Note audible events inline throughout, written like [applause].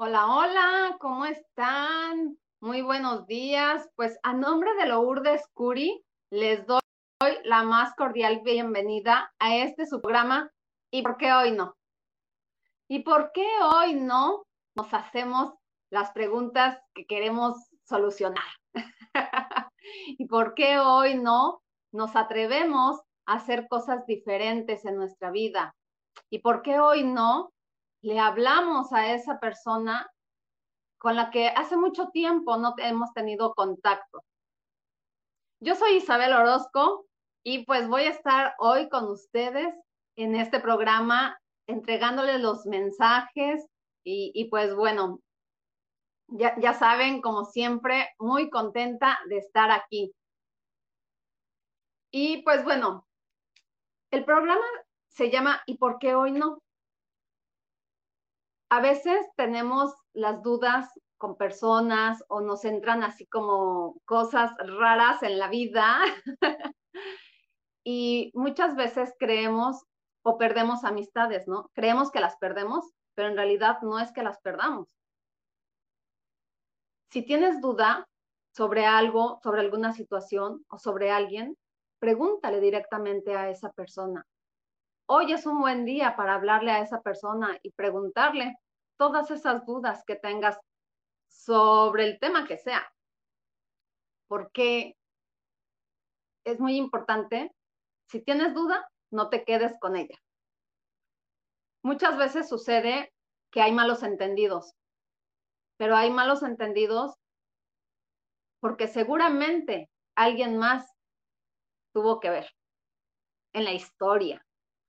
Hola, hola, ¿cómo están? Muy buenos días. Pues a nombre de Lourdes Curi, les doy la más cordial bienvenida a este su programa. ¿Y por qué hoy no? ¿Y por qué hoy no nos hacemos las preguntas que queremos solucionar? [laughs] ¿Y por qué hoy no nos atrevemos a hacer cosas diferentes en nuestra vida? ¿Y por qué hoy no le hablamos a esa persona con la que hace mucho tiempo no hemos tenido contacto. Yo soy Isabel Orozco y pues voy a estar hoy con ustedes en este programa entregándoles los mensajes y, pues bueno, ya, ya saben, como siempre, muy contenta de estar aquí. Y pues bueno, el programa se llama ¿Y por qué hoy no? A veces tenemos las dudas con personas o nos entran así como cosas raras en la vida [laughs] y muchas veces creemos o perdemos amistades, ¿no? Creemos que las perdemos, pero en realidad no es que las perdamos. Si tienes duda sobre algo, sobre alguna situación o sobre alguien, pregúntale directamente a esa persona hoy es un buen día para hablarle a esa persona y preguntarle todas esas dudas que tengas sobre el tema que sea. Porque es muy importante, si tienes duda, no te quedes con ella. Muchas veces sucede que hay malos entendidos, pero hay malos entendidos porque seguramente alguien más tuvo que ver en la historia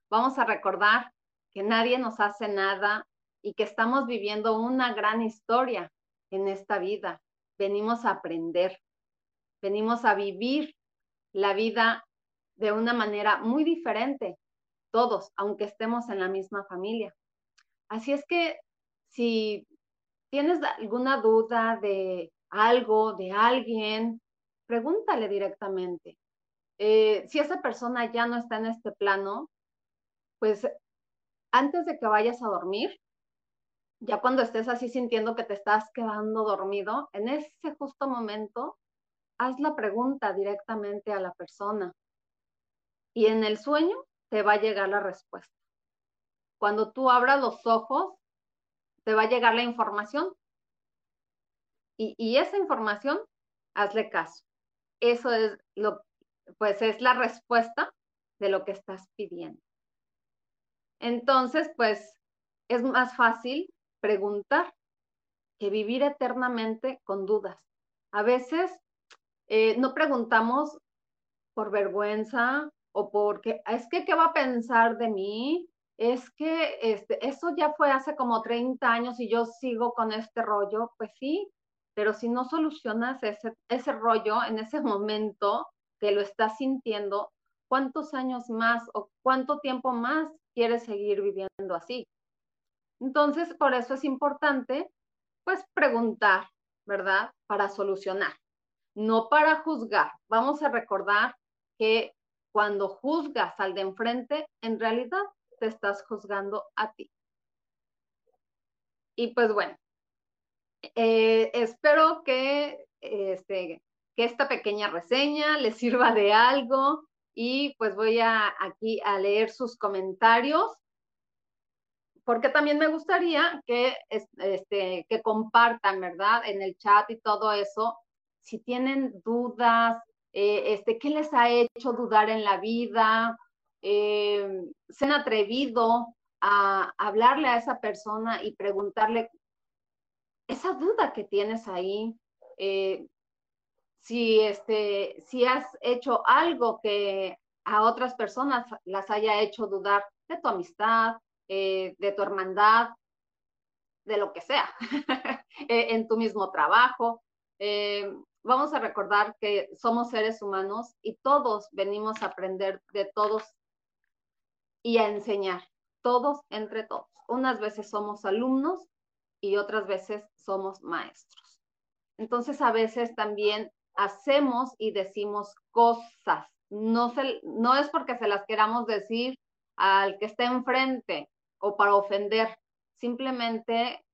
vamos a recordar que nadie nos hace nada y que estamos viviendo una gran historia en esta vida. Venimos a aprender, venimos a vivir la vida de una manera muy diferente, todos, aunque estemos en la misma familia. Así es que si tienes alguna duda de algo, de alguien, pregúntale directamente. Eh, si esa persona ya no está en este plano, pues antes de que vayas a dormir, ya cuando estés así sintiendo que te estás quedando dormido, en ese justo momento, haz la pregunta directamente a la persona y en el sueño te va a llegar la respuesta. Cuando tú abras los ojos, te va a llegar la información y, y esa información, hazle caso. Eso es lo, pues es la respuesta de lo que estás pidiendo. Entonces, pues es más fácil preguntar que vivir eternamente con dudas. A veces eh, no preguntamos por vergüenza o porque, es que, ¿qué va a pensar de mí? Es que este, eso ya fue hace como 30 años y yo sigo con este rollo. Pues sí, pero si no solucionas ese, ese rollo en ese [laughs] momento que lo estás sintiendo, ¿cuántos años más o cuánto tiempo más quieres seguir viviendo así. Entonces, por eso es importante, pues, preguntar, ¿verdad? Para solucionar, no para juzgar. Vamos a recordar que cuando juzgas al de enfrente, en realidad te estás juzgando a ti. Y pues bueno, eh, espero que, este, que esta pequeña reseña les sirva de algo, y pues voy a aquí a leer sus comentarios porque también me gustaría que, este, que compartan, ¿verdad? En el chat y todo eso, si tienen dudas, eh, este, ¿qué les ha hecho dudar en la vida? Eh, se han atrevido a hablarle a esa persona y preguntarle esa duda que tienes ahí, eh, si, este, si has hecho algo que a otras personas las haya hecho dudar de tu amistad, eh, de tu hermandad, de lo que sea, [laughs] en tu mismo trabajo. vamos a recordar que somos seres humanos y todos venimos a aprender de todos y a enseñar, todos entre todos. Unas veces somos alumnos y otras veces somos maestros. Entonces a veces también hacemos y decimos cosas. No, se, no es porque se las queramos decir al que está enfrente o para ofender. Simplemente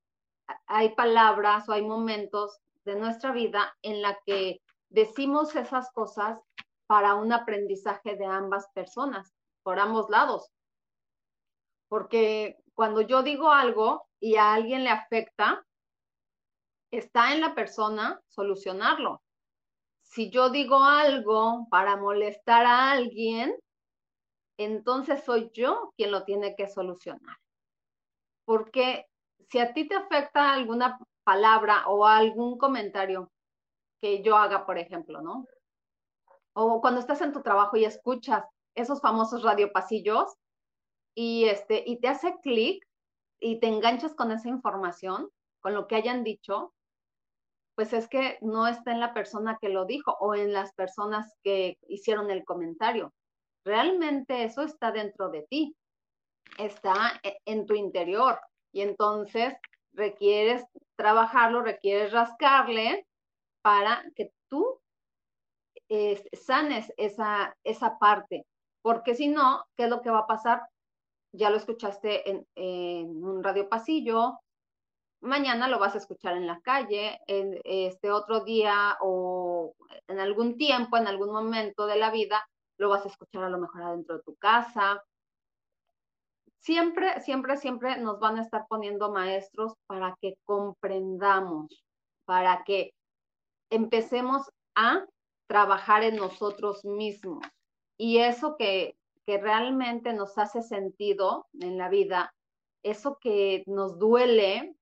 hay palabras o hay momentos de nuestra vida en la que decimos esas cosas para un aprendizaje de ambas personas, por ambos lados porque cuando yo digo algo y a alguien le afecta, está en la persona solucionarlo. Si yo digo algo para molestar a alguien, entonces soy yo quien lo tiene que solucionar. Porque si a ti te afecta alguna palabra o algún comentario que yo haga, por ejemplo, ¿no? O cuando estás en tu trabajo y escuchas esos famosos radiopasillos, y, este, y te hace clic y te enganchas con esa información, con lo que hayan dicho, pues es que no está en la persona que lo dijo o en las personas que hicieron el comentario. Realmente eso está dentro de ti, está e, en tu interior y entonces requieres trabajarlo, requieres rascarle para que tú sanes esa, esa parte. Porque si no, ¿qué es lo que va a pasar? ya lo escuchaste en, un radio pasillo, mañana lo vas a escuchar en la calle, en este otro día o en algún tiempo, en algún momento de la vida, lo vas a escuchar a lo mejor adentro de tu casa. Siempre, siempre, siempre nos van a estar poniendo maestros para que comprendamos, para que empecemos a trabajar en nosotros mismos. Y eso que, que realmente nos hace sentido en la vida, eso que nos duele,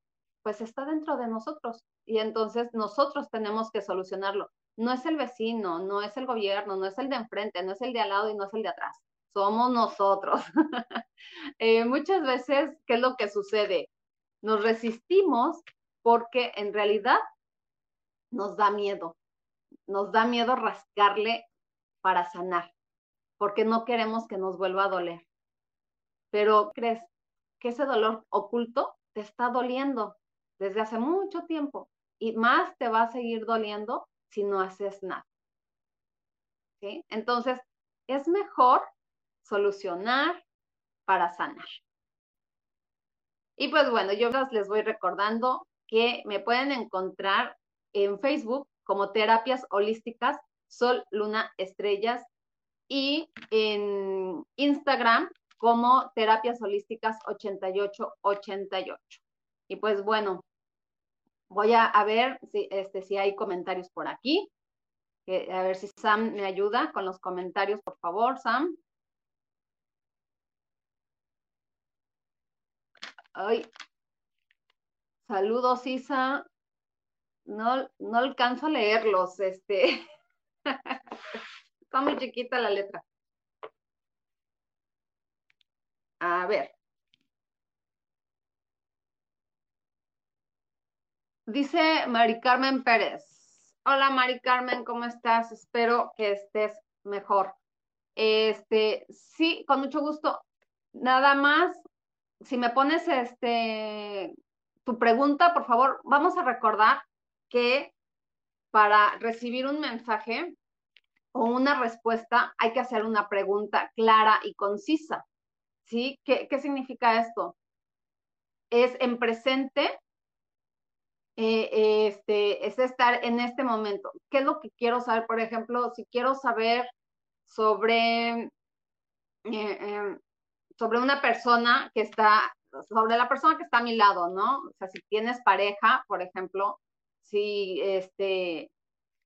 pues está dentro de nosotros. Y entonces nosotros tenemos que solucionarlo. No es el vecino, no es el gobierno, no es el de enfrente, no es el de al lado y no es el de atrás. Somos nosotros. [laughs] Eh, muchas veces, ¿qué es lo que sucede? Nos resistimos porque en realidad nos da miedo. Nos da miedo rascarle para sanar porque no queremos que nos vuelva a doler. Pero crees que ese dolor oculto te está doliendo desde hace mucho tiempo y más te va a seguir doliendo si no haces nada. Entonces, es mejor solucionar para sanar. Y pues bueno, yo les voy recordando que me pueden encontrar en Facebook como Terapias Holísticas Sol, Luna, Estrellas y en Instagram como Terapias Holísticas 8888. Y pues bueno, voy a, ver si, este, si hay comentarios por aquí. a ver si Sam me ayuda con los comentarios, por favor, Sam. Ay. Saludos, Isa. No, no alcanzo a leerlos, este. [laughs] Está muy chiquita la letra. A ver. Dice Mari Carmen Pérez. Hola Mari Carmen, ¿cómo estás? Espero que estés mejor. Este, sí, con mucho gusto. Nada más, si me pones este tu pregunta, por favor, vamos a recordar que para recibir un mensaje o una respuesta, hay que hacer una pregunta clara y concisa. ¿Sí? ¿Qué, significa esto? Es en presente, eh, este, es estar en este momento. ¿Qué es lo que quiero saber? Por ejemplo, si quiero saber sobre, eh, em, sobre una persona que está sobre la persona que está a mi lado, ¿no? O sea, si tienes pareja, por ejemplo, si este,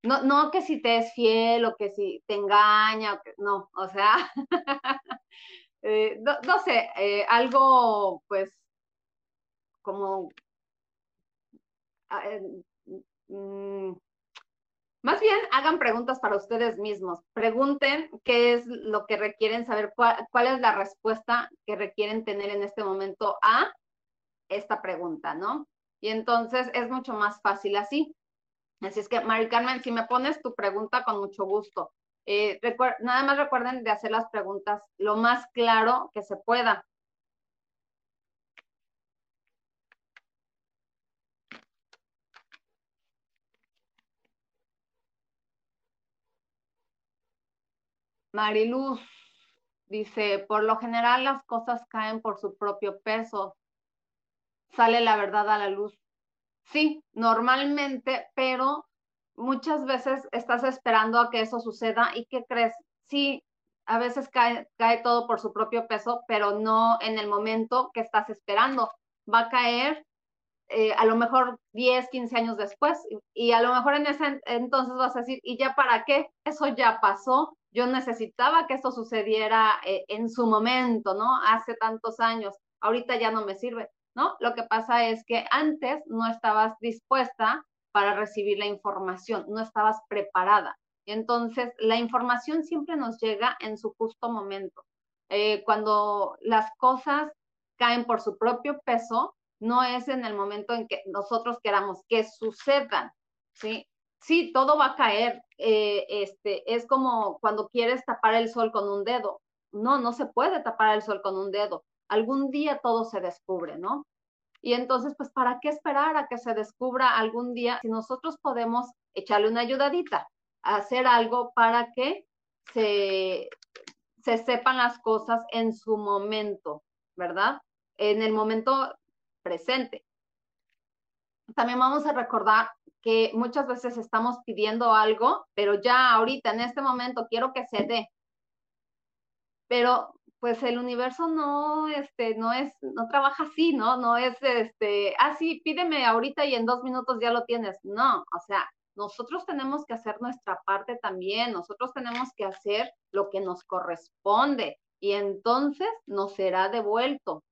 no, no que si te es fiel o que si te engaña, no, o sea, [laughs] eh, no, sé, eh, algo pues como más bien hagan preguntas para ustedes mismos. Pregunten qué es lo que requieren saber, cuál, es la respuesta que requieren tener en este momento a esta pregunta, ¿no? Y entonces es mucho más fácil así. Así es que, Mari Carmen, si me pones tu pregunta con mucho gusto. Eh, nada más recuerden de hacer las preguntas lo más claro que se pueda. Mariluz dice, por lo general las cosas caen por su propio peso. Sale la verdad a la luz. Sí, normalmente, pero muchas veces estás esperando a que eso suceda y ¿qué crees? Sí, a veces cae, todo por su propio peso, pero no en el momento que estás esperando. Va a caer eh, a lo mejor 10, 15 años después y, a lo mejor en ese entonces vas a decir, ¿y ya para qué? Eso ya pasó. Yo necesitaba que eso sucediera eh, en su momento, ¿no? Hace tantos años. Ahorita ya no me sirve, ¿no? Lo que pasa es que antes no estabas dispuesta para recibir la información, no estabas preparada. Entonces, la información siempre nos llega en su justo momento. Eh, cuando las cosas caen por su propio peso, no es en el momento en que nosotros queramos que sucedan, ¿sí? Sí, todo va a caer. Eh, este, es como cuando quieres tapar el sol con un dedo. No, no se puede tapar el sol con un dedo. Algún día todo se descubre, ¿no? Y entonces, pues, ¿para qué esperar a que se descubra algún día si nosotros podemos echarle una ayudadita, hacer algo para que se, se sepan las cosas en su momento, ¿verdad? En el momento presente. También vamos a recordar que muchas veces estamos pidiendo algo, pero ya ahorita, en este momento, quiero que se dé. Pero pues el universo no, este, no es, no trabaja así, ¿no? No es, este, ah, sí, pídeme ahorita y en dos minutos ya lo tienes. No, o sea, nosotros tenemos que hacer nuestra parte también, nosotros tenemos que hacer lo que nos corresponde y entonces nos será devuelto.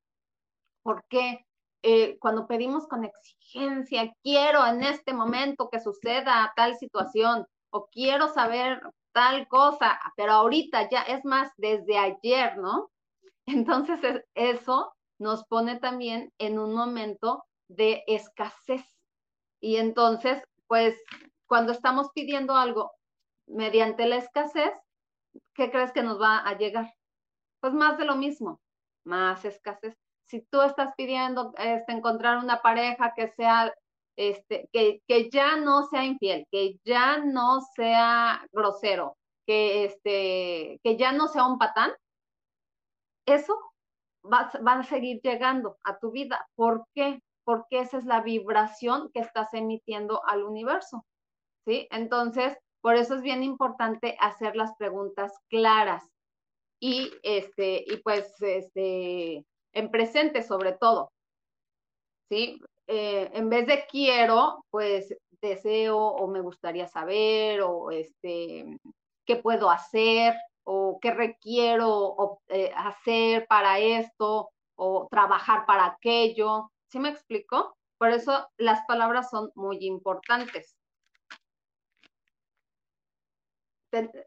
¿Por qué? Eh, cuando pedimos con exigencia, quiero en este momento que suceda tal situación o quiero saber tal cosa, pero ahorita ya es más desde ayer, ¿no? [laughs] Entonces eso nos pone también en un momento de escasez. Y entonces, pues cuando estamos pidiendo algo mediante la escasez, ¿qué crees que nos va a llegar? Pues más de lo mismo, más escasez si tú estás pidiendo este, encontrar una pareja que sea, este, que, que ya no sea infiel, que ya no sea grosero, que, este, que ya no sea un patán, eso va, va a seguir llegando a tu vida. ¿Por qué? Porque esa es la vibración que estás emitiendo al universo. ¿Sí? Entonces, por eso es bien importante hacer las preguntas claras y este y pues este en presente sobre todo. ¿Sí? Eh, en vez de quiero, pues deseo o me gustaría saber o este, qué puedo hacer o qué requiero eh, hacer para esto o trabajar para aquello. ¿Sí me explico? Por eso las palabras son muy importantes.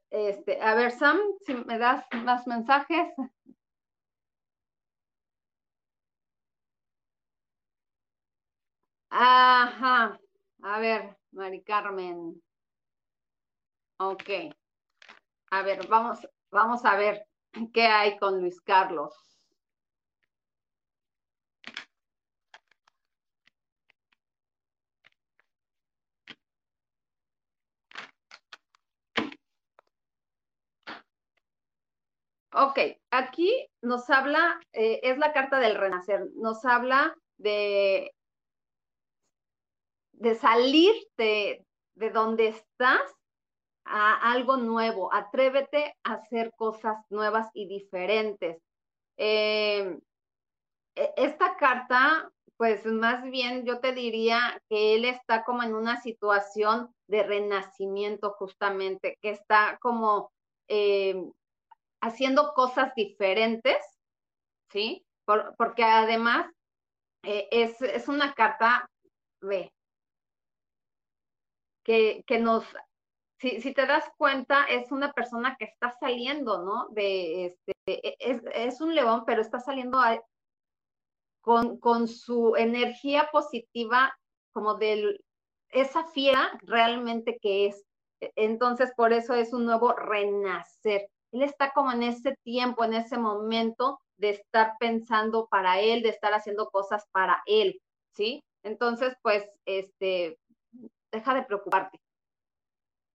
Este, a ver, Sam, si me das más mensajes. Ajá. A ver, Mari Carmen. Ok. A ver, vamos, vamos a ver qué hay con Luis Carlos. Ok, aquí nos habla, eh, es la carta del renacer, nos habla de de salir de, donde estás a algo nuevo. Atrévete a hacer cosas nuevas y diferentes. Eh, e, esta carta, pues más bien yo te diría que él está como en una situación de renacimiento justamente, que está como eh, haciendo cosas diferentes, ¿sí? porque además eh, es, es, una carta, ve, que, que nos si, si, te das cuenta, es una persona que está saliendo, ¿no? De este, e, es, es un león, pero está saliendo con, con, su energía positiva, como de esa fiera realmente que es. E, entonces, por eso es un nuevo renacer. Él está como en ese tiempo, en ese momento de estar pensando para él, de estar haciendo cosas para él, ¿sí? Entonces, pues, este, deja de preocuparte.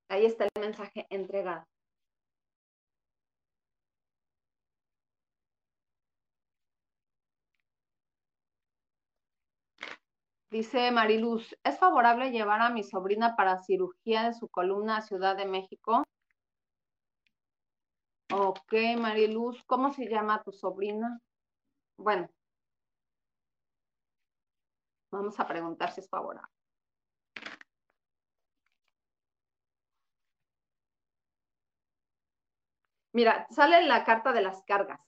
Ahí está el mensaje entregado. Dice Mariluz, ¿es favorable llevar a mi sobrina para cirugía de su columna a Ciudad de México? Ok, Mariluz, ¿cómo se llama tu sobrina? Bueno, vamos a preguntar si es favorable. Mira, sale la carta de las cargas.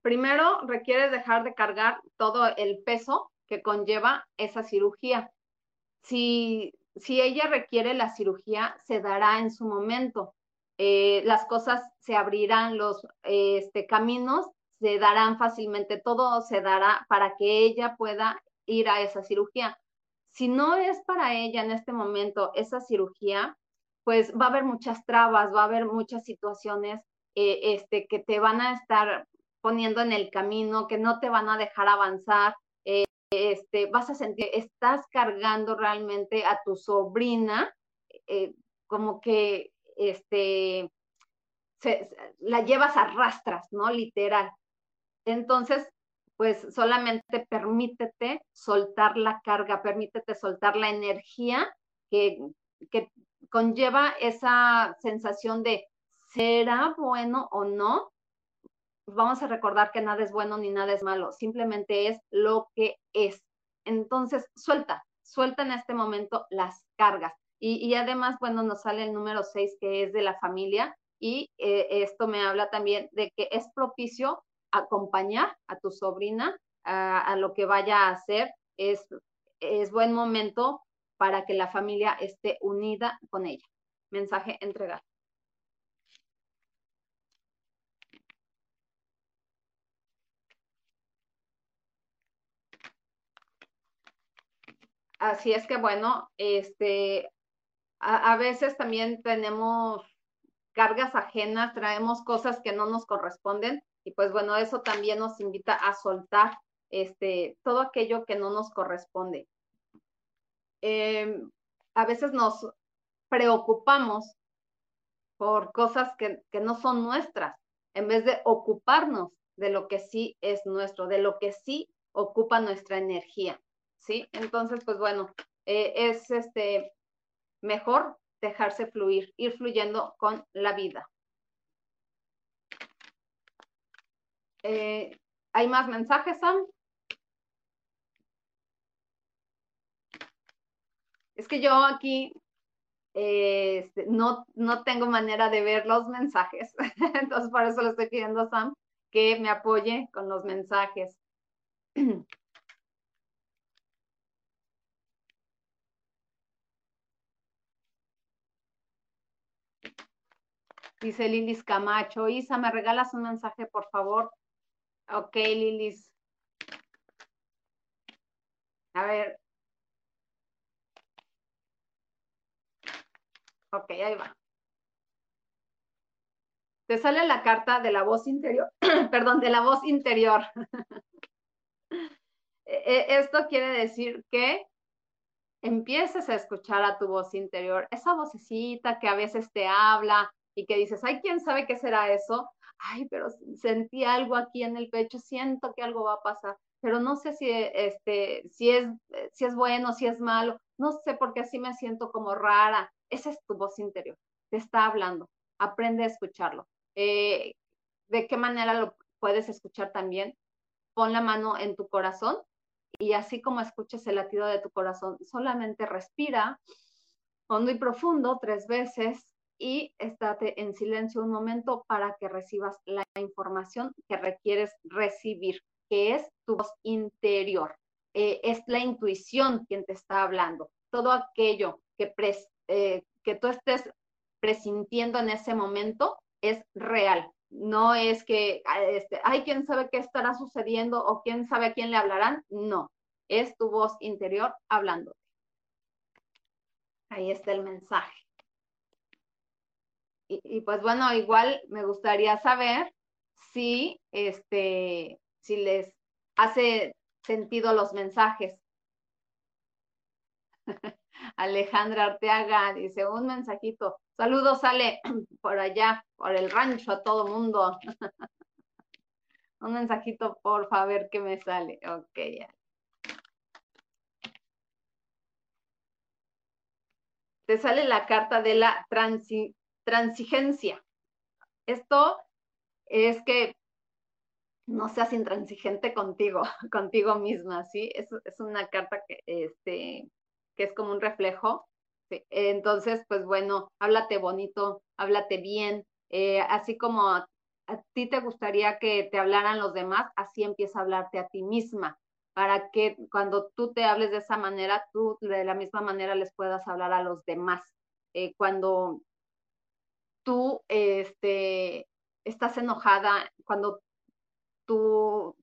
Primero, requieres dejar de cargar todo el peso que conlleva esa cirugía. Si, si ella requiere la cirugía, se dará en su momento. Eh, las cosas se abrirán, los este, caminos se darán fácilmente, todo se dará para que ella pueda ir a esa cirugía. Si no es para ella en este momento esa cirugía, pues va a haber muchas trabas, va a haber muchas situaciones eh, este, que te van a estar poniendo en el camino, que no te van a dejar avanzar. Eh, este, vas a sentir, estás cargando realmente a tu sobrina, eh, como que este, la llevas a rastras, ¿no? Literal. Entonces, pues solamente permítete soltar la carga, permítete soltar la energía que, que conlleva esa sensación de, ¿será bueno o no? Vamos a recordar que nada es bueno ni nada es malo, simplemente es lo que es. Entonces, suelta, suelta en este momento las cargas. Y, además, bueno, nos sale el número 6 que es de la familia y eh, esto me habla también de que es propicio acompañar a tu sobrina a, a lo que vaya a hacer. Es, es buen momento para que la familia esté unida con ella. Mensaje entregado. Así es que bueno, este, a, veces también tenemos cargas ajenas, traemos cosas que no nos corresponden y pues bueno, eso también nos invita a soltar este, todo aquello que no nos corresponde. Em, a veces nos preocupamos por cosas que, no son nuestras, en vez de ocuparnos de lo que sí es nuestro, de lo que sí ocupa nuestra energía, ¿sí? Entonces, pues bueno, eh, es este mejor dejarse fluir, ir fluyendo con la vida. Eh, ¿Hay más mensajes, Sam? Es que yo aquí eh, no, no tengo manera de ver los mensajes, [laughs] entonces por eso le estoy pidiendo a Sam que me apoye con los mensajes. [clears throat] Dice Lilis Camacho, Isa, ¿me regalas un mensaje, por favor? Ok, Lilis. A ver, Ok, ahí va. Te sale la carta de la voz interior, [clears throat] perdón, de la voz interior. [laughs] E, e, esto quiere decir que empieces a escuchar a tu voz interior, esa vocecita que a veces te habla y que dices, ay, ¿quién sabe qué será eso? Ay, pero sentí algo aquí en el pecho, siento que algo va a pasar, pero no sé si, este, si, es, si es bueno, si es malo, no sé porque así me siento como rara. Esa es tu voz interior, te está hablando, aprende a escucharlo. Eh, ¿De qué manera lo puedes escuchar también? pon la mano en tu corazón y así como escuches el latido de tu corazón, solamente respira hondo y profundo tres veces y estate en silencio un momento para que recibas la información que requieres recibir, que es tu voz interior. Eh, es la intuición quien te está hablando. Todo aquello que, eh, que tú estés presintiendo en ese momento es real. No es que, ah, este, ay, quién sabe qué estará sucediendo o quién sabe a quién le hablarán. No, es tu voz interior hablándote. Ahí está el mensaje. Y, pues bueno, igual me gustaría saber si, este, si les hace sentido los mensajes. [laughs] Alejandra Arteaga dice un mensajito. Saludos, Ale, [clears throat] por allá, por el rancho, a todo mundo. [laughs] un mensajito, por favor, que me sale. Ok, ya. te sale la carta de la transigencia. Esto es que no seas intransigente contigo, [laughs] contigo misma, ¿sí? Es, es una carta que, este, que es como un reflejo. Entonces, pues bueno, háblate bonito, háblate bien, eh, así como a ti te gustaría que te hablaran los demás, así empieza a hablarte a ti misma para que cuando tú te hables de esa manera, tú de la misma manera les puedas hablar a los demás. Eh, cuando tú este, estás enojada, cuando tú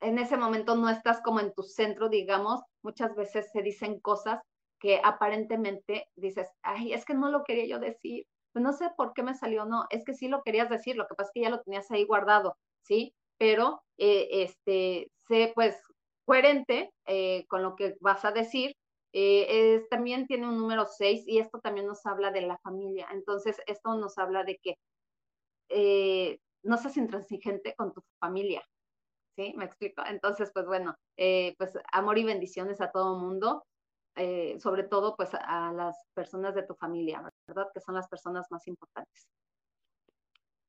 en ese momento no estás como en tu centro, digamos, muchas veces se dicen cosas que aparentemente dices, ay, es que no lo quería yo decir, pues no sé por qué me salió, no, es que sí lo querías decir, lo que pasa es que ya lo tenías ahí guardado, ¿sí? Pero, eh, este, sé, pues, coherente eh, con lo que vas a decir. Eh, también tiene un número 6 y esto también nos habla de la familia. Entonces, esto nos habla de que eh, no seas intransigente con tu familia. ¿Sí? ¿Me explico? Entonces, pues bueno, pues amor y bendiciones a todo mundo. sobre todo pues a las personas de tu familia, ¿verdad? Que son las personas más importantes.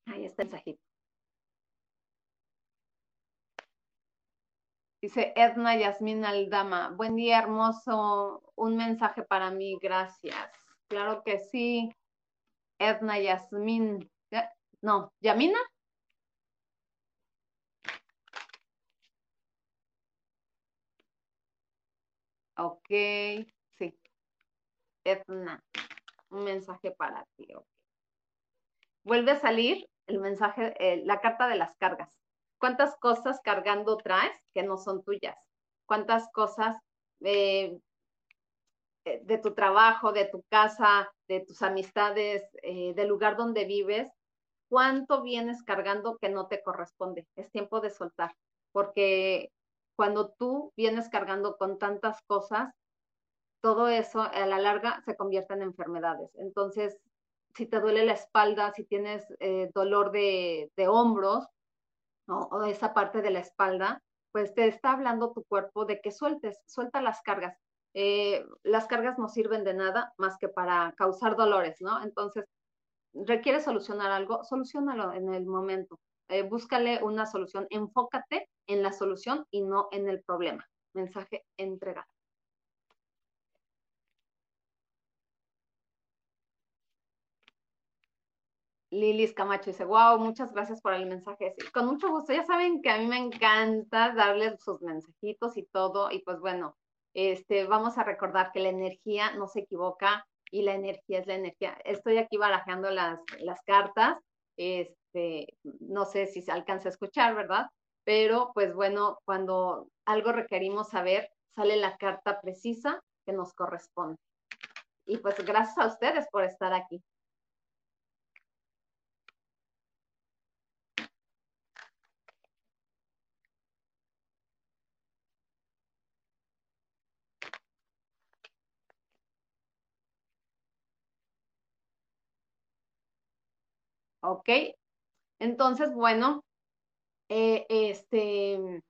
Ahí está el mensajito. Dice Edna Yasmin Aldama, buen día hermoso, un mensaje para mí, gracias. Claro que sí, Edna Yasmin, no, Yamina. Ok, sí. Edna, un mensaje para ti. Vuelve a salir el mensaje, eh, la carta de las cargas. ¿Cuántas cosas cargando traes que no son tuyas? ¿Cuántas cosas eh, eh, de tu trabajo, de tu casa, de tus amistades, del lugar donde vives? ¿Cuánto vienes cargando que no te corresponde? Es tiempo de soltar, porque cuando tú vienes cargando con tantas cosas, todo eso a la larga se convierte en enfermedades. Entonces, si te duele la espalda, si tienes dolor de, de hombros, o esa parte de la espalda, pues te está hablando tu cuerpo de que sueltes, suelta las cargas. Eh, las cargas no sirven de nada más que para causar dolores, ¿no? Entonces, requiere solucionar algo, solucionalo en el momento. Eh, búscale una solución, enfócate en la solución y no en el problema. Mensaje entregado. Lilis Camacho dice, wow, muchas gracias por el mensaje. con mucho gusto, ya saben que a mí me encanta darles sus mensajitos y todo, y pues bueno, este, vamos a recordar que la energía no se equivoca y la energía es la energía. Estoy aquí barajando las, las cartas, este, no sé si se alcanza a escuchar, ¿verdad? Pero pues bueno, cuando algo requerimos saber, sale la carta precisa que nos corresponde. Y pues gracias a ustedes por estar aquí. ¿Ok? Entonces, bueno, eh, este,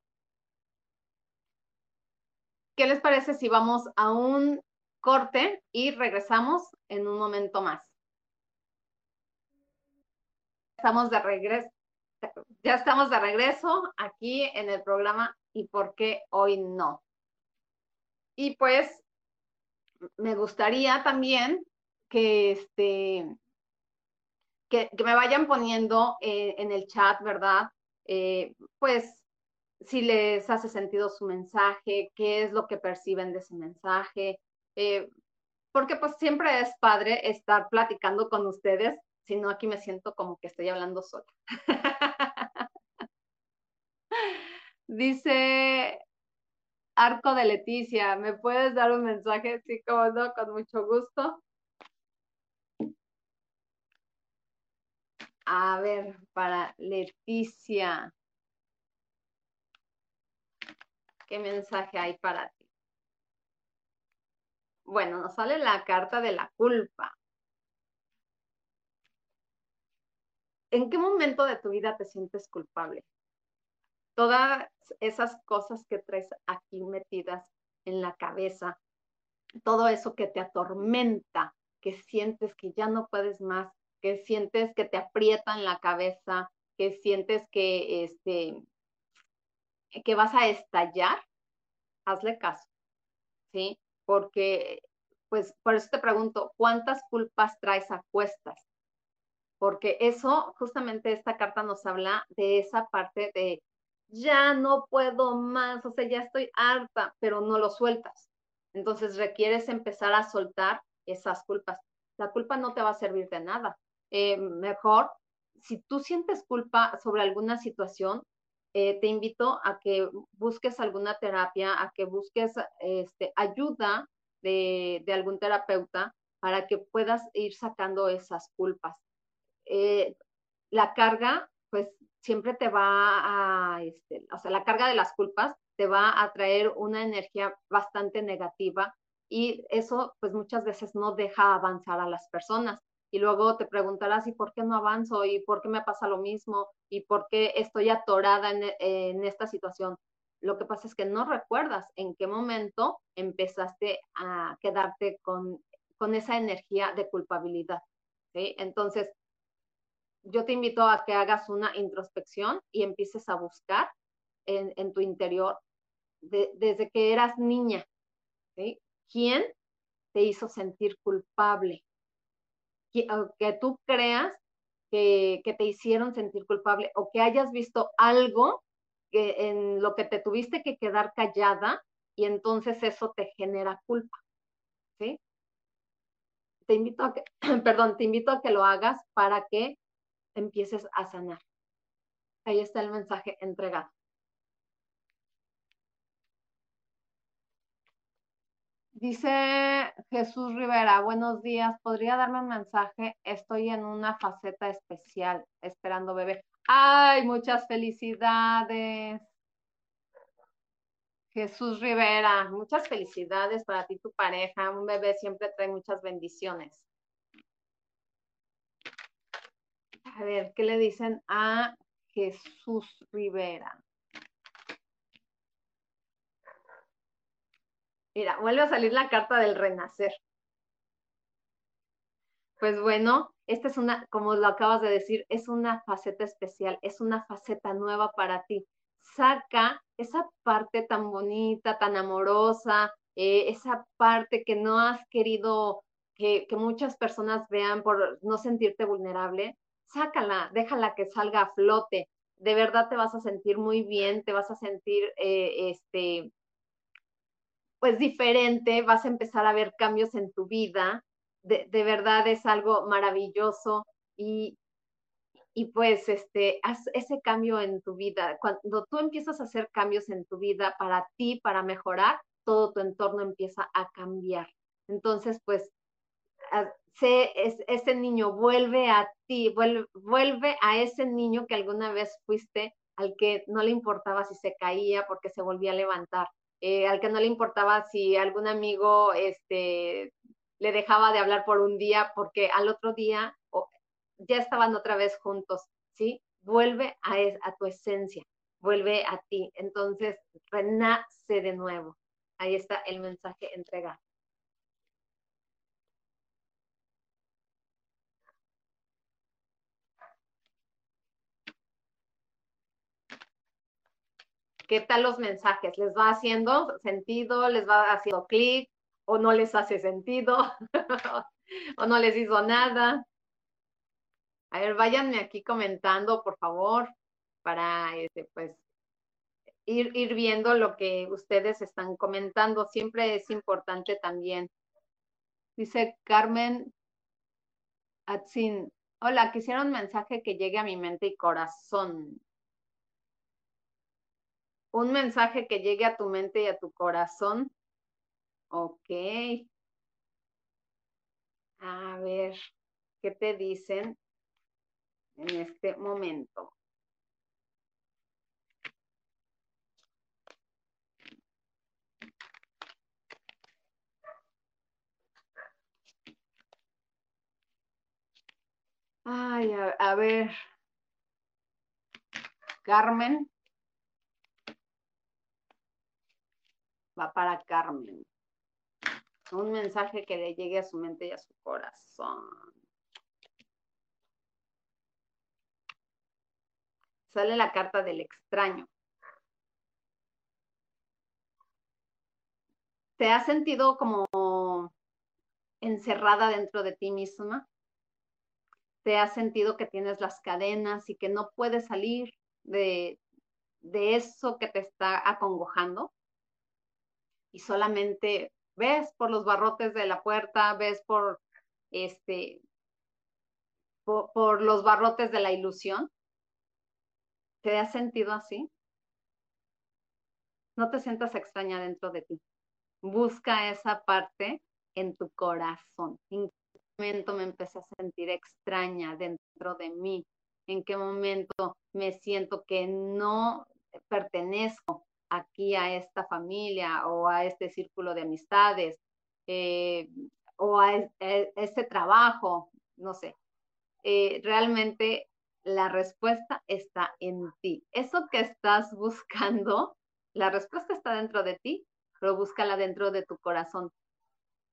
¿qué les parece si vamos a un corte y regresamos en un momento más? Estamos de regreso, ya estamos de regreso aquí en el programa ¿Y por qué hoy no? Y pues me gustaría también que este que, me vayan poniendo eh, en el chat, ¿verdad? Eh, pues si les hace sentido su mensaje, qué es lo que perciben de ese mensaje, eh, porque pues siempre es padre estar platicando con ustedes, si no aquí me siento como que estoy hablando sola. [laughs] Dice Arco de Leticia, ¿me puedes dar un mensaje? Sí, como no, con mucho gusto. A ver, para Leticia. ¿Qué mensaje hay para ti? Bueno, nos sale la carta de la culpa. ¿En qué momento de tu vida te sientes culpable? Todas esas cosas que traes aquí metidas en la cabeza, todo eso que te atormenta, que sientes que ya no puedes más, que sientes que te aprieta en la cabeza, que sientes que, este, que vas a estallar, hazle caso, ¿sí? Porque, pues, por eso te pregunto, ¿cuántas culpas traes a cuestas? Porque eso, justamente esta carta nos habla de esa parte de, ya no puedo más, o sea, ya estoy harta, pero no lo sueltas. Entonces requieres empezar a soltar esas culpas. La culpa no te va a servir de nada. Eh, mejor, si tú sientes culpa sobre alguna situación, eh, te invito a que busques alguna terapia, a que busques este, ayuda de, algún terapeuta para que puedas ir sacando esas culpas. Eh, la carga, pues siempre te va a, este, o sea, la carga de las culpas te va a traer una energía bastante negativa y eso pues muchas veces no deja avanzar a las personas y luego te preguntarás, ¿y por qué no avanzo? ¿Y por qué me pasa lo mismo? ¿Y por qué estoy atorada en, esta situación? Lo que pasa es que no recuerdas en qué momento empezaste a quedarte con, con esa energía de culpabilidad. Entonces, yo te invito a que hagas una introspección y empieces a buscar en, en tu interior desde que eras niña. ¿Quién te hizo sentir culpable? Que, tú creas que, te hicieron sentir culpable o que hayas visto algo que, en lo que te tuviste que quedar callada y entonces eso te genera culpa. ¿Sí? Te invito a que, [clears throat] perdón, te invito a que lo hagas para que empieces a sanar. Ahí está el mensaje entregado. Dice Jesús Rivera, buenos días, ¿podría darme un mensaje? Estoy en una faceta especial, esperando bebé. ¡Ay, muchas felicidades! Jesús Rivera, muchas felicidades para ti, tu pareja. Un bebé siempre trae muchas bendiciones. A ver, ¿qué le dicen a Jesús Rivera? Mira, vuelve a salir la carta del renacer. Pues bueno, esta es una, como lo acabas de decir, es una faceta especial, es una faceta nueva para ti. Saca esa parte tan bonita, tan amorosa, eh, esa parte que no has querido que, muchas personas vean por no sentirte vulnerable, sácala, déjala que salga a flote. De verdad te vas a sentir muy bien, te vas a sentir eh, este, pues diferente, vas a empezar a ver cambios en tu vida, de, verdad es algo maravilloso y, y pues este, haz ese cambio en tu vida. Cuando tú empiezas a hacer cambios en tu vida para ti, para mejorar, todo tu entorno empieza a cambiar. Entonces, pues, ese niño vuelve a ti, vuelve a ese niño que alguna vez fuiste, al que no le importaba si se caía porque se volvía a levantar. Eh, al que no le importaba si algún amigo este, le dejaba de hablar por un día, porque al otro día ya estaban otra vez juntos, ¿sí? Vuelve a, a tu esencia, vuelve a ti. Entonces, renace de nuevo. Ahí está el mensaje entregado. ¿Qué tal los mensajes? ¿Les va haciendo sentido? ¿Les va haciendo clic? ¿O no les hace sentido? [laughs] ¿O no les hizo nada? A ver, váyanme aquí comentando, por favor, para este, pues ir, ir viendo lo que ustedes están comentando. Siempre es importante también. Dice Carmen Atzin, hola, quisiera un mensaje que llegue a mi mente y corazón. Un mensaje que llegue a tu mente y a tu corazón. Ok. A ver, ¿qué te dicen en este momento? Ay, a, ver. Carmen. Va para Carmen. Un mensaje que le llegue a su mente y a su corazón. Sale la carta del extraño. ¿Te has sentido como encerrada dentro de ti misma? te has sentido que tienes las cadenas y que no puedes salir de, eso que te está acongojando y solamente ves por los barrotes de la puerta, ves por este por, los barrotes de la ilusión. ¿Te has sentido así? No te sientas extraña dentro de ti. Busca esa parte en tu corazón momento me empecé a sentir extraña dentro de mí, en qué momento me siento que no pertenezco aquí a esta familia o a este círculo de amistades eh, o a, este trabajo, no sé. Eh, realmente la respuesta está en ti. Eso que estás buscando, la respuesta está dentro de ti, pero búscala dentro de tu corazón,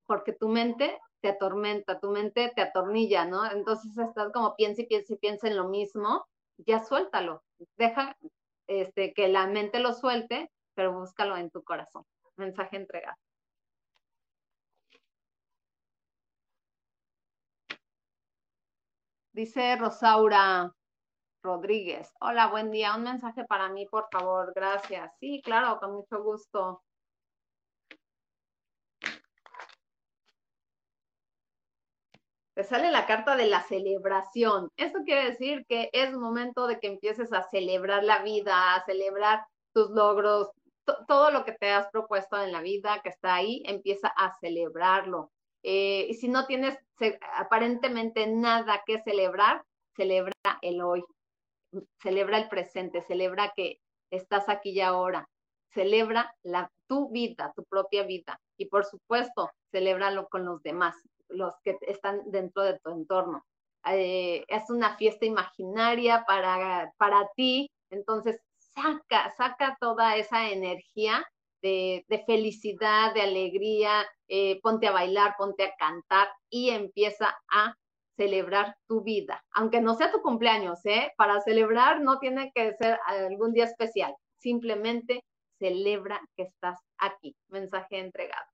porque tu mente te atormenta, tu mente te atornilla, ¿no? Entonces estás como piensa y piensa y piensa en lo mismo, ya suéltalo, deja este, que la mente lo suelte, pero búscalo en tu corazón. Mensaje entregado. Dice Rosaura Rodríguez. Hola, buen día. Un mensaje para mí, por favor. Gracias. Sí, claro, con mucho gusto. Te sale la carta de la celebración. Esto quiere decir que es momento de que empieces a celebrar la vida, a celebrar tus logros, todo lo que te has propuesto en la vida que está ahí, empieza a celebrarlo. Eh, y si no tienes aparentemente nada que celebrar, celebra el hoy, celebra el presente, celebra que estás aquí y ahora, celebra tu vida, tu propia vida. Y por supuesto, celébralo con los demás los que están dentro de tu entorno. Eh, es una fiesta imaginaria para, para ti, entonces saca, saca toda esa energía de, felicidad, de alegría, eh, ponte a bailar, ponte a cantar y empieza a celebrar tu vida, aunque no sea tu cumpleaños, ¿eh? Para celebrar no tiene que ser algún día especial, simplemente celebra que estás aquí. Mensaje entregado.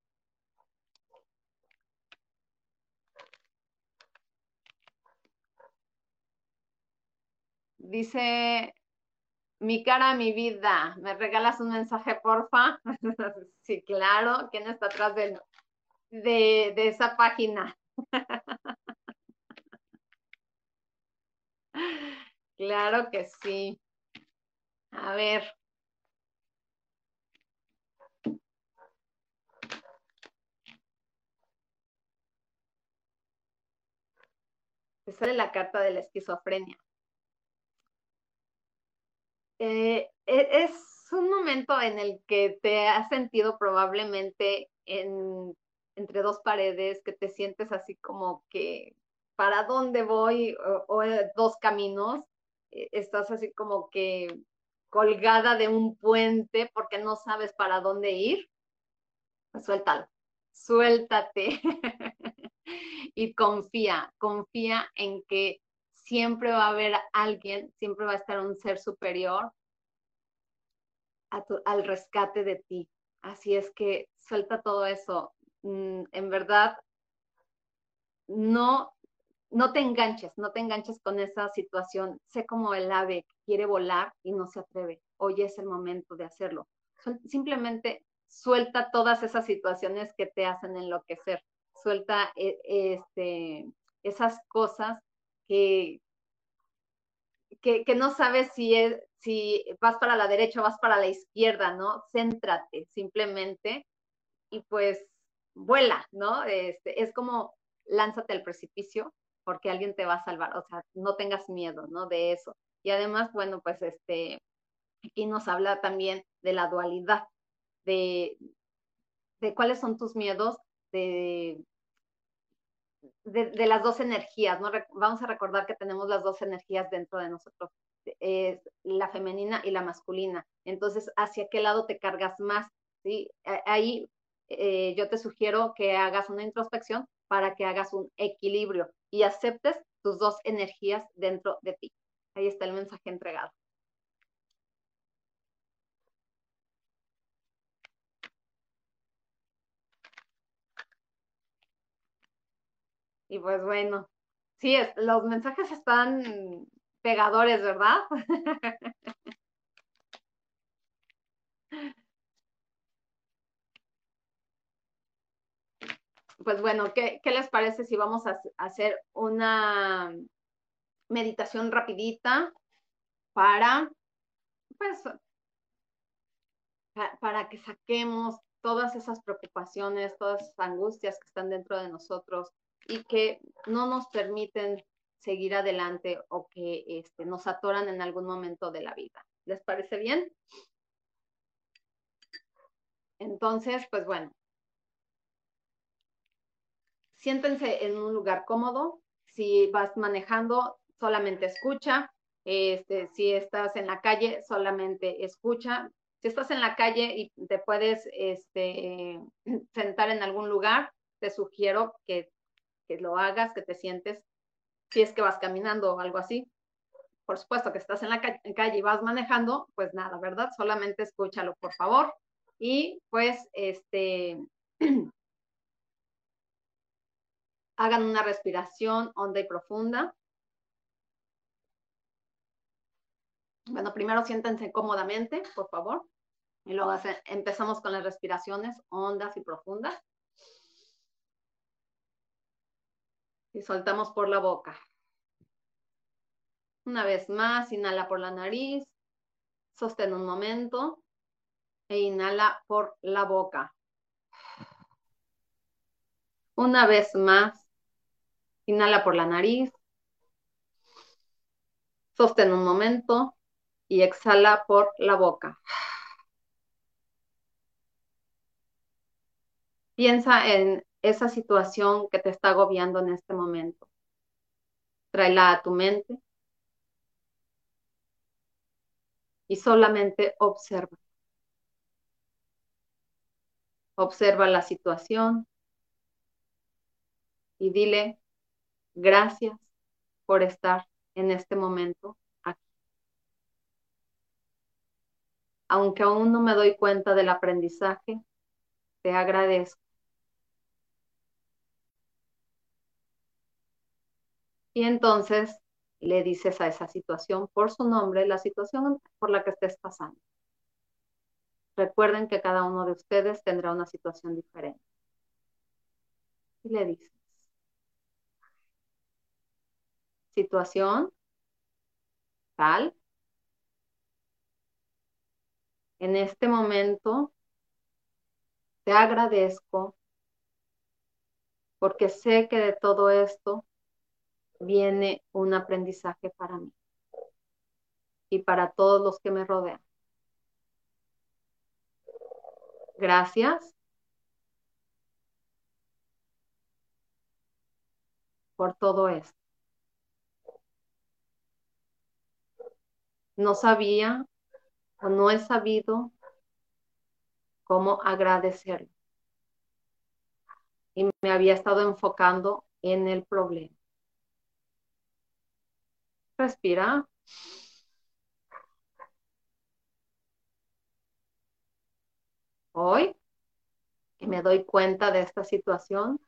Dice, mi cara, mi vida, ¿me regalas un mensaje, porfa? [laughs] sí, claro. ¿Quién está atrás de, de, esa página? [laughs] claro que sí. A ver. Te sale la carta de la esquizofrenia. Eh, e, es un momento en el que te has sentido probablemente en, entre dos paredes, que te sientes así como que, ¿para dónde voy? O, eh, dos caminos, eh, estás así como que colgada de un puente porque no sabes para dónde ir. Pues suéltalo, suéltate [laughs] y confía, confía en que siempre va a haber alguien, siempre va a estar un ser superior al rescate de ti. Así es que suelta todo eso. Mm, en verdad, no, no te enganches, no te enganches con esa situación. Sé como el ave que quiere volar y no se atreve. Hoy es el momento de hacerlo. Simplemente suelta todas esas situaciones que te hacen enloquecer. Suelta eh, este, esas cosas que, que, no sabes si, es, si vas para la derecha o vas para la izquierda, ¿no? Céntrate simplemente y pues vuela, ¿no? Este, es como lánzate al precipicio porque alguien te va a salvar, o sea, no tengas miedo, ¿no? De eso. Y además, bueno, pues este, aquí nos habla también de la dualidad, de, de cuáles son tus miedos, de, de, las dos energías, ¿no? Vamos a recordar que tenemos las dos energías dentro de nosotros, es la femenina y la masculina. Entonces, ¿hacia qué lado te cargas más? ¿sí? Ahí eh, yo te sugiero que hagas una introspección para que hagas un equilibrio y aceptes tus dos energías dentro de ti. Ahí está el mensaje entregado. Y pues bueno, sí, los mensajes están pegadores, ¿verdad? [laughs] pues bueno, ¿qué, les parece si vamos a hacer una meditación rapidita para, pues, para que saquemos todas esas preocupaciones, todas esas angustias que están dentro de nosotros y que no nos permiten seguir adelante o que este, nos atoran en algún momento de la vida. ¿Les parece bien? Entonces, pues bueno, siéntense en un lugar cómodo. Si vas manejando, solamente escucha. Este, si estás en la calle, solamente escucha. Si estás en la calle y te puedes este, sentar en algún lugar, te sugiero que, que lo hagas, que te sientes, si es que vas caminando o algo así. Por supuesto que estás en la calle, y vas manejando, pues nada, ¿verdad? Solamente escúchalo, por favor. Y pues, este, [clears throat] Hagan una respiración honda y profunda. Bueno, primero siéntense cómodamente, por favor. Y luego empezamos con las respiraciones hondas y profundas. Y soltamos por la boca. Una vez más, inhala por la nariz, sostén un momento e inhala por la boca. Una vez más, Inhala por la nariz. Sostén un momento y exhala por la boca. Piensa en esa situación que te está agobiando en este momento. Tráela a tu mente y solamente observa. Observa la situación y dile Gracias por estar en este momento aquí. Aunque aún no me doy cuenta del aprendizaje, te agradezco. Y entonces le dices a esa situación por su nombre, la situación por la que estés pasando. Recuerden que cada uno de ustedes tendrá una situación diferente. Y le dices, situación tal. En este momento te agradezco porque sé que de todo esto viene un aprendizaje para mí y para todos los que me rodean. Gracias por todo esto. no sabía o no he sabido cómo agradecerlo. Y me había estado enfocando en el problema. Respira. Hoy que me doy cuenta de esta situación,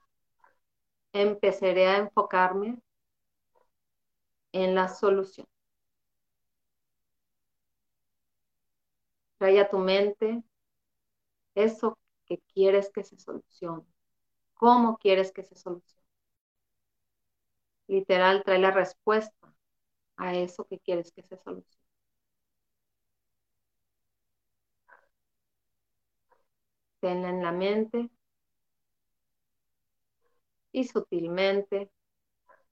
empezaré a enfocarme en la solución. Trae a tu mente eso que quieres que se solucione. ¿Cómo quieres que se solucione? Literal, trae la respuesta a eso que quieres que se solucione. Tenla en la mente y sutilmente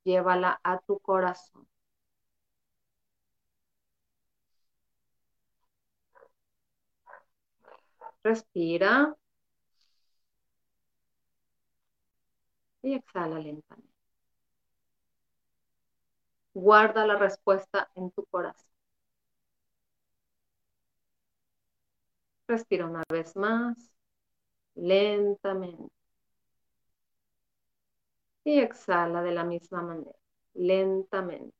llévala a tu corazón. Respira. Y exhala lentamente. Guarda la respuesta en tu corazón. Respira una vez más, lentamente. Y exhala de la misma manera, lentamente.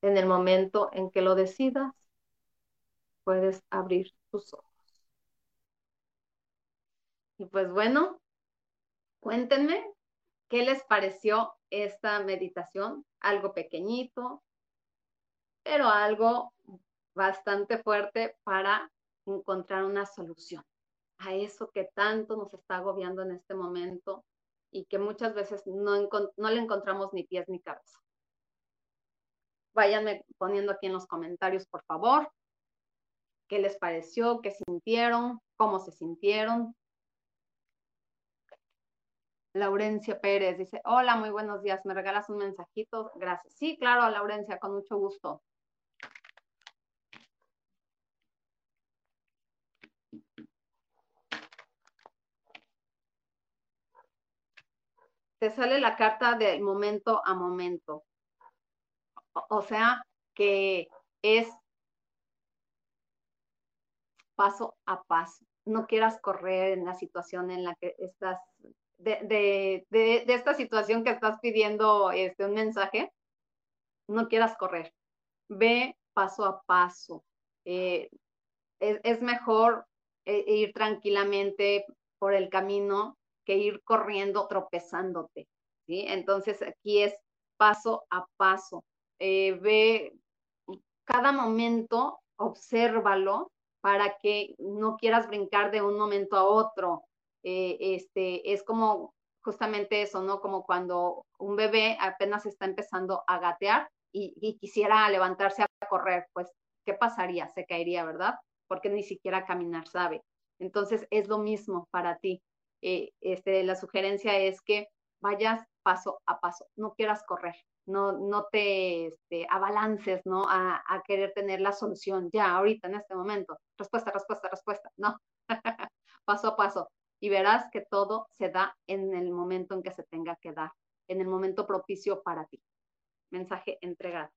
En el momento en que lo decidas, puedes abrir tus ojos. Y pues bueno, cuéntenme qué les pareció esta meditación. Algo pequeñito, pero algo bastante fuerte para encontrar una solución a eso que tanto nos está agobiando en este momento y que muchas veces no, le encontramos ni pies ni cabeza. Váyanme poniendo aquí en los comentarios, por favor, qué les pareció, qué sintieron, cómo se sintieron. Laurencia Pérez dice, hola, muy buenos días, ¿me regalas un mensajito? Gracias. Sí, claro, Laurencia, con mucho gusto. Te sale la carta de momento a momento o sea, que es paso a paso. No quieras correr en la situación en la que estás, de, esta situación que estás pidiendo este, un mensaje, no quieras correr. Ve paso a paso. Eh, es, mejor eh, ir tranquilamente por el camino que ir corriendo tropezándote. Entonces aquí es paso a paso. Eh, ve cada momento, obsérvalo para que no quieras brincar de un momento a otro. Eh, este, es como justamente eso, ¿no? Como cuando un bebé apenas está empezando a gatear y, quisiera levantarse a correr, pues, ¿qué pasaría? Se caería, ¿verdad? Porque ni siquiera caminar sabe. Entonces, es lo mismo para ti. Eh, este, la sugerencia es que vayas paso a paso, no quieras correr, no, no te este, abalances, ¿no? A, a, querer tener la solución ya, ahorita, en este momento. Respuesta, respuesta, respuesta. No, [laughs] paso a paso. Y verás que todo se da en el momento en que se tenga que dar, en el momento propicio para ti. Mensaje entregado.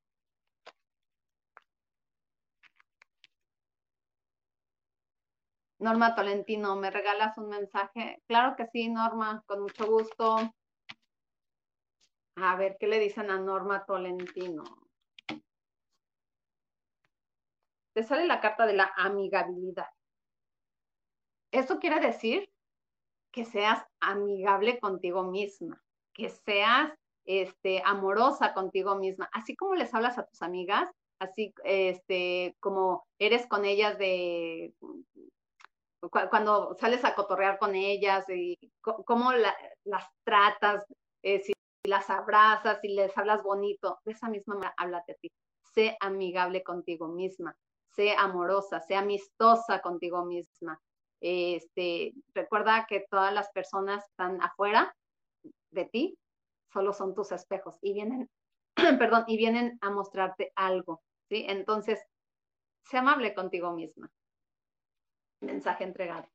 Norma Tolentino, ¿me regalas un mensaje? Claro que sí, Norma, con mucho gusto. A ver, ¿qué le dicen a Norma Tolentino? Te sale la carta de la amigabilidad. Eso quiere decir que seas amigable contigo misma, que seas este, amorosa contigo misma, así como les hablas a tus amigas, así este, como eres con ellas de cuando sales a cotorrear con ellas y cómo las tratas, eh, las abrazas y les hablas bonito, de esa misma manera háblate a ti. Sé amigable contigo misma, sé amorosa, sé amistosa contigo misma. Este, recuerda que todas las personas están afuera de ti, solo son tus espejos y vienen, [clears throat] perdón, y vienen a mostrarte algo, ¿sí? Entonces, sé amable contigo misma. Mensaje entregado.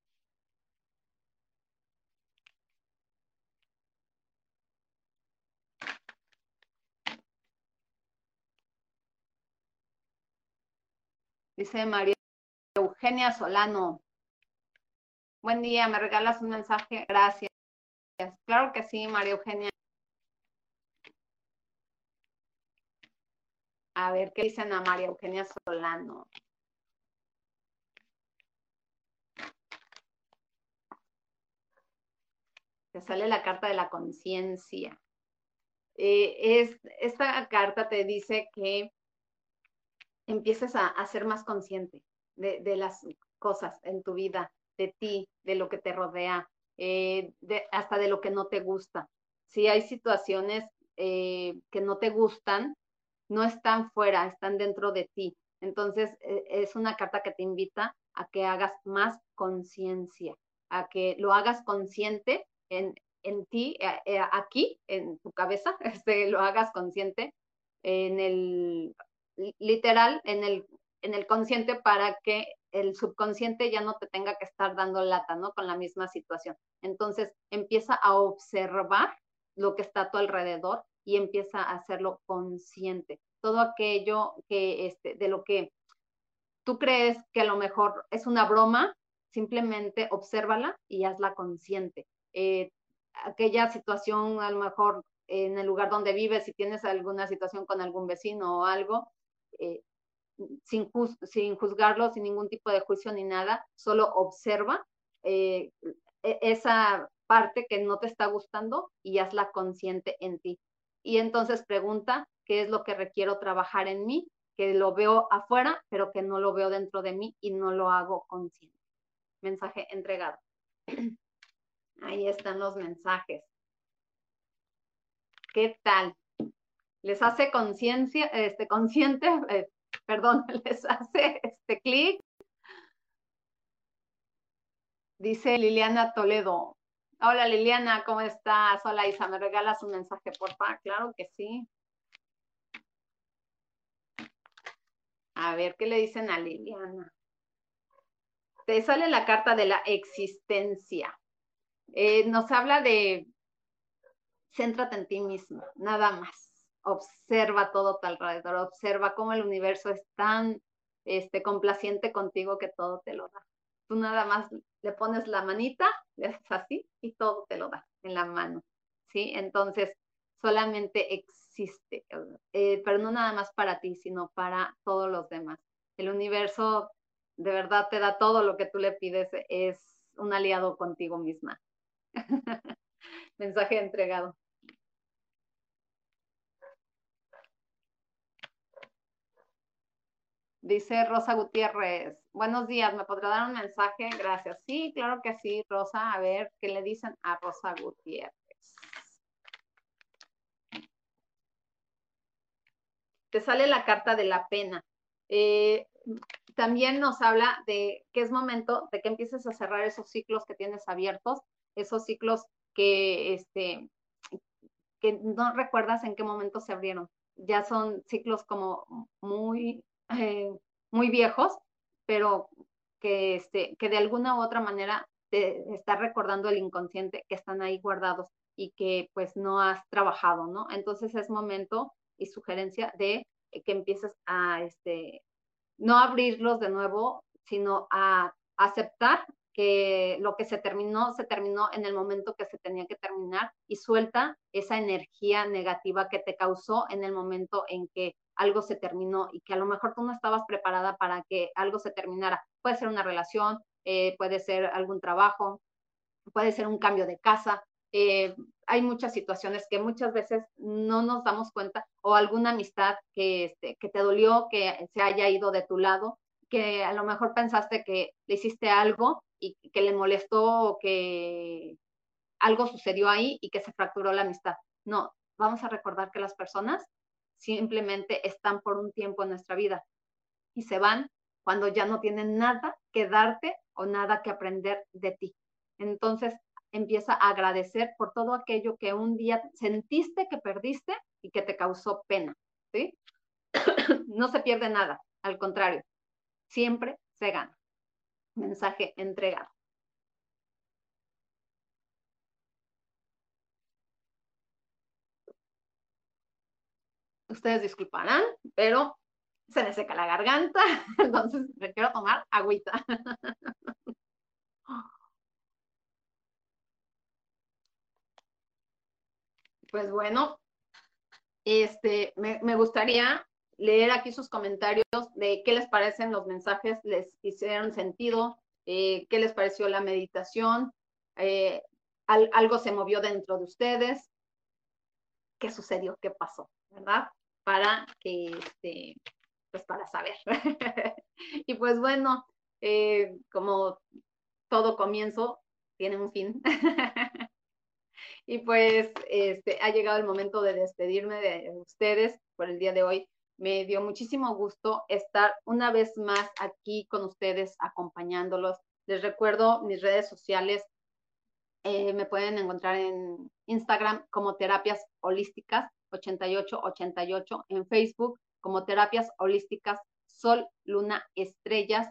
Dice María Eugenia Solano. Buen día, ¿me regalas un mensaje? Gracias. Claro que sí, María Eugenia. A ver, ¿qué dicen a María Eugenia Solano? Te sale la carta de la conciencia. Eh, es, esta carta te dice que empieces a, ser más consciente de, las cosas en tu vida, de ti, de lo que te rodea, eh, hasta de lo que no te gusta. Si hay situaciones eh, que no te gustan, no están fuera, están dentro de ti. Entonces, e, es una carta que te invita a que hagas más conciencia, a que lo hagas consciente en, en ti, eh, eh, aquí, en tu cabeza, [laughs] este, lo hagas consciente en el, literal, en el, en el consciente para que el subconsciente ya no te tenga que estar dando lata, ¿no? Con la misma situación. Entonces, empieza a observar lo que está a tu alrededor y empieza a hacerlo consciente. Todo aquello que, este, de lo que tú crees que a lo mejor es una broma, simplemente obsérvala y hazla consciente. Eh, aquella situación, a lo mejor en el lugar donde vives, si tienes alguna situación con algún vecino o algo, eh, sin, juzgarlo, sin ningún tipo de juicio ni nada, solo observa eh, e-, esa parte que no te está gustando y hazla consciente en ti. Y entonces pregunta, ¿qué es lo que requiero trabajar en mí? Que lo veo afuera, pero que no lo veo dentro de mí y no lo hago consciente. Mensaje entregado. [clears throat] Ahí están los mensajes. ¿Qué tal? ¿Les hace conciencia, este, consciente, [laughs] eh, [laughs] perdón, [laughs] les hace este clic? Dice Liliana Toledo. Hola Liliana, ¿cómo estás? Hola Isa, ¿me regalas un mensaje, por favor? Claro que sí. A ver, ¿qué le dicen a Liliana? Te sale la carta de la existencia. Eh, nos habla de céntrate en ti mismo, nada más. Observa todo alrededor, observa cómo el universo es tan este, complaciente contigo que todo te lo da. Tú nada más le pones la manita, le así y todo te lo da en la mano, ¿sí? Entonces, solamente existe, eh, pero no nada más para ti, sino para todos los demás. El universo de verdad te da todo lo que tú le pides, es un aliado contigo misma. [laughs] Mensaje entregado. Dice Rosa Gutiérrez, buenos días, ¿me podrá dar un mensaje? Gracias. Sí, claro que sí, Rosa. A ver, ¿qué le dicen a Rosa Gutiérrez? Te sale la carta de la pena. Eh, también nos habla de que es momento de que empieces a cerrar esos ciclos que tienes abiertos esos ciclos que, este, que no recuerdas en qué momento se abrieron. Ya son ciclos como muy, eh, muy viejos, pero que, este, que de alguna u otra manera te está recordando el inconsciente que están ahí guardados y que pues no has trabajado, ¿no? Entonces es momento y sugerencia de que empieces a, este, no abrirlos de nuevo, sino a aceptar que lo que se terminó, se terminó en el momento que se tenía que terminar y suelta esa energía negativa que te causó en el momento en que algo se terminó y que a lo mejor tú no estabas preparada para que algo se terminara. Puede ser una relación, eh, puede ser algún trabajo, puede ser un cambio de casa. Eh, hay muchas situaciones que muchas veces no nos damos cuenta o alguna amistad que, este, que te dolió, que se haya ido de tu lado, que a lo mejor pensaste que le hiciste algo y que le molestó que algo sucedió ahí y que se fracturó la amistad. No, vamos a recordar que las personas simplemente están por un tiempo en nuestra vida y se van cuando ya no tienen nada que darte o nada que aprender de ti. Entonces empieza a agradecer por todo aquello que un día sentiste que perdiste y que te causó pena, ¿sí? [coughs] no se pierde nada, al contrario, siempre se gana mensaje entregado. Ustedes disculparán, pero se me seca la garganta, [laughs] entonces me quiero tomar agüita. Pues bueno, este, me, gustaría leer aquí sus comentarios de qué les parecen los mensajes, les hicieron sentido, eh, qué les pareció la meditación, eh, algo se movió dentro de ustedes, qué sucedió, qué pasó, ¿verdad? Para que, este, pues para saber. [laughs] y pues bueno, eh, como todo comienzo tiene un fin. [laughs] y pues este, ha llegado el momento de despedirme de ustedes por el día de hoy. Me dio muchísimo gusto estar una vez más aquí con ustedes, acompañándolos. Les recuerdo mis redes sociales. Eh, me pueden encontrar en Instagram como Terapias Holísticas 8888, en Facebook como Terapias Holísticas Sol, Luna, Estrellas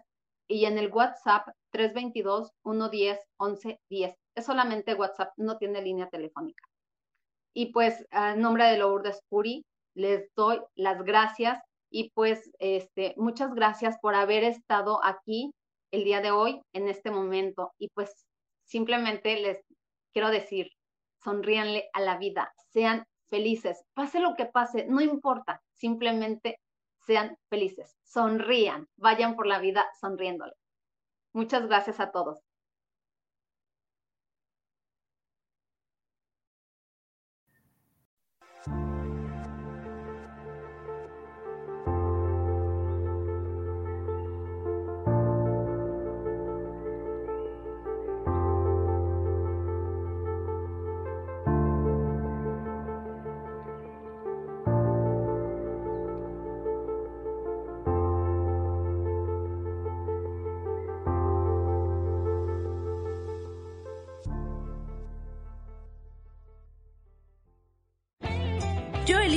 y en el WhatsApp 322-110-1110. Es solamente WhatsApp, no tiene línea telefónica. Y pues, nombre de Lourdes Puri, les doy las gracias y pues, este, muchas gracias por haber estado aquí el día de hoy, en este momento. Y pues, simplemente les quiero decir, sonríanle a la vida, sean felices, pase lo que pase, no importa, simplemente sean felices, sonrían, vayan por la vida sonriéndole. Muchas gracias a todos.